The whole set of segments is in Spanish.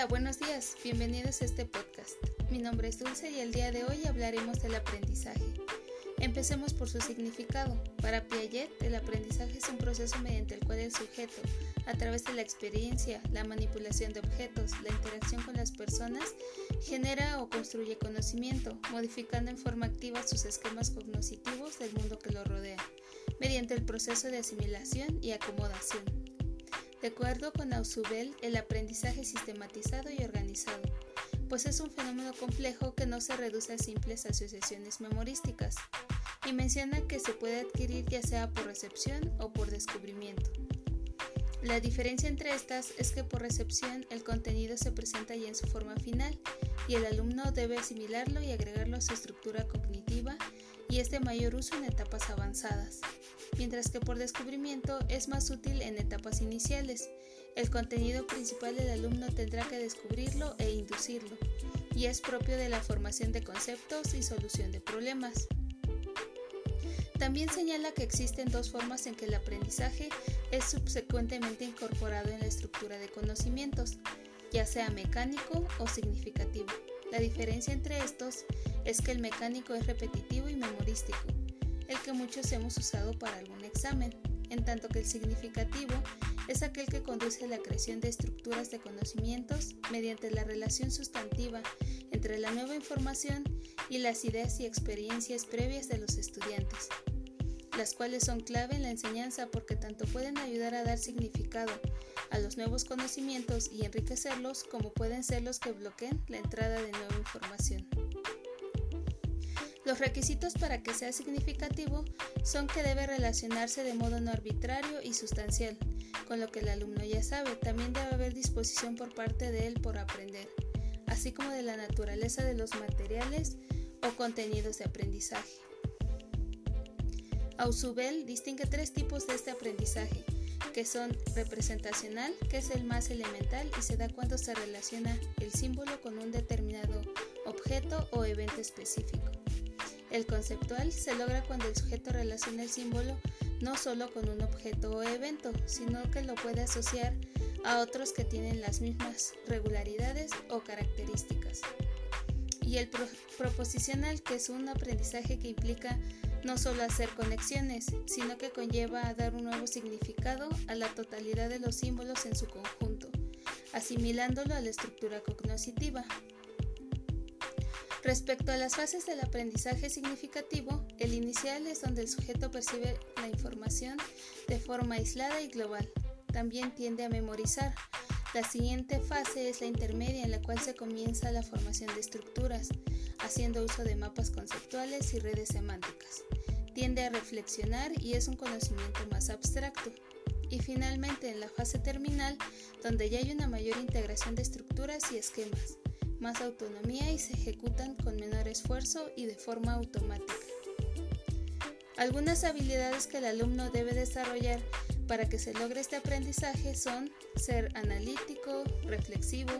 Hola, buenos días, bienvenidos a este podcast. Mi nombre es Dulce y el día de hoy hablaremos del aprendizaje. Empecemos por su significado. Para Piaget, el aprendizaje es un proceso mediante el cual el sujeto, a través de la experiencia, la manipulación de objetos, la interacción con las personas, genera o construye conocimiento, modificando en forma activa sus esquemas cognitivos del mundo que lo rodea, mediante el proceso de asimilación y acomodación. De acuerdo con Ausubel, el aprendizaje sistematizado y organizado, pues es un fenómeno complejo que no se reduce a simples asociaciones memorísticas, y menciona que se puede adquirir ya sea por recepción o por descubrimiento. La diferencia entre estas es que por recepción el contenido se presenta ya en su forma final y el alumno debe asimilarlo y agregarlo a su estructura cognitiva y es de mayor uso en etapas avanzadas mientras que por descubrimiento es más útil en etapas iniciales. El contenido principal del alumno tendrá que descubrirlo e inducirlo, y es propio de la formación de conceptos y solución de problemas. También señala que existen dos formas en que el aprendizaje es subsecuentemente incorporado en la estructura de conocimientos, ya sea mecánico o significativo. La diferencia entre estos es que el mecánico es repetitivo y memorístico, el que muchos hemos usado para algún examen, en tanto que el significativo es aquel que conduce a la creación de estructuras de conocimientos mediante la relación sustantiva entre la nueva información y las ideas y experiencias previas de los estudiantes, las cuales son clave en la enseñanza porque tanto pueden ayudar a dar significado a los nuevos conocimientos y enriquecerlos como pueden ser los que bloqueen la entrada de nueva información. Los requisitos para que sea significativo son que debe relacionarse de modo no arbitrario y sustancial, con lo que el alumno ya sabe. También debe haber disposición por parte de él por aprender, así como de la naturaleza de los materiales o contenidos de aprendizaje. Ausubel distingue tres tipos de este aprendizaje, que son representacional, que es el más elemental y se da cuando se relaciona el símbolo con un determinado objeto o evento específico. El conceptual se logra cuando el sujeto relaciona el símbolo no solo con un objeto o evento, sino que lo puede asociar a otros que tienen las mismas regularidades o características. Y el proposicional, que es un aprendizaje que implica no solo hacer conexiones, sino que conlleva a dar un nuevo significado a la totalidad de los símbolos en su conjunto, asimilándolo a la estructura cognoscitiva. Respecto a las fases del aprendizaje significativo, el inicial es donde el sujeto percibe la información de forma aislada y global. También tiende a memorizar. La siguiente fase es la intermedia en la cual se comienza la formación de estructuras, haciendo uso de mapas conceptuales y redes semánticas. Tiende a reflexionar y es un conocimiento más abstracto. Y finalmente en la fase terminal, donde ya hay una mayor integración de estructuras y esquemas más autonomía y se ejecutan con menor esfuerzo y de forma automática. Algunas habilidades que el alumno debe desarrollar para que se logre este aprendizaje son ser analítico, reflexivo,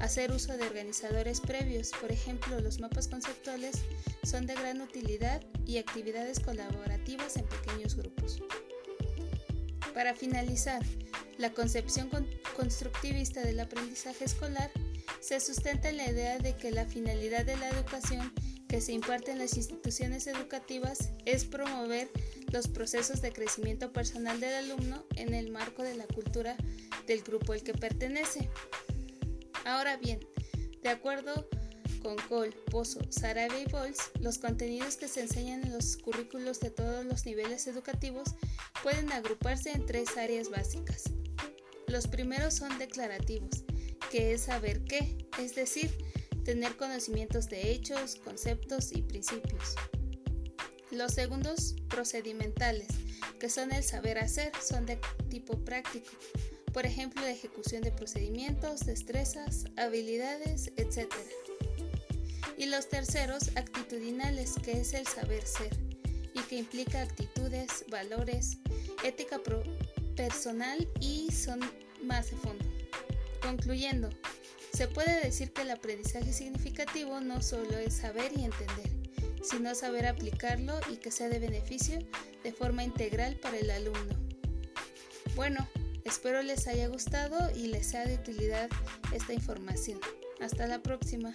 hacer uso de organizadores previos, por ejemplo los mapas conceptuales son de gran utilidad y actividades colaborativas en pequeños grupos. Para finalizar, la concepción constructivista del aprendizaje escolar se sustenta en la idea de que la finalidad de la educación que se imparte en las instituciones educativas es promover los procesos de crecimiento personal del alumno en el marco de la cultura del grupo al que pertenece. Ahora bien, de acuerdo con Cole, Pozo, Sarabia y Bols, los contenidos que se enseñan en los currículos de todos los niveles educativos pueden agruparse en tres áreas básicas. Los primeros son declarativos, que es saber qué, es decir, tener conocimientos de hechos, conceptos y principios. Los segundos, procedimentales, que son el saber hacer, son de tipo práctico, por ejemplo, la ejecución de procedimientos, destrezas, habilidades, etc. Y los terceros, actitudinales, que es el saber ser, y que implica actitudes, valores, ética personal y son más de fondo. Concluyendo, se puede decir que el aprendizaje significativo no solo es saber y entender, sino saber aplicarlo y que sea de beneficio de forma integral para el alumno. Bueno, Espero les haya gustado y les sea de utilidad esta información. Hasta la próxima.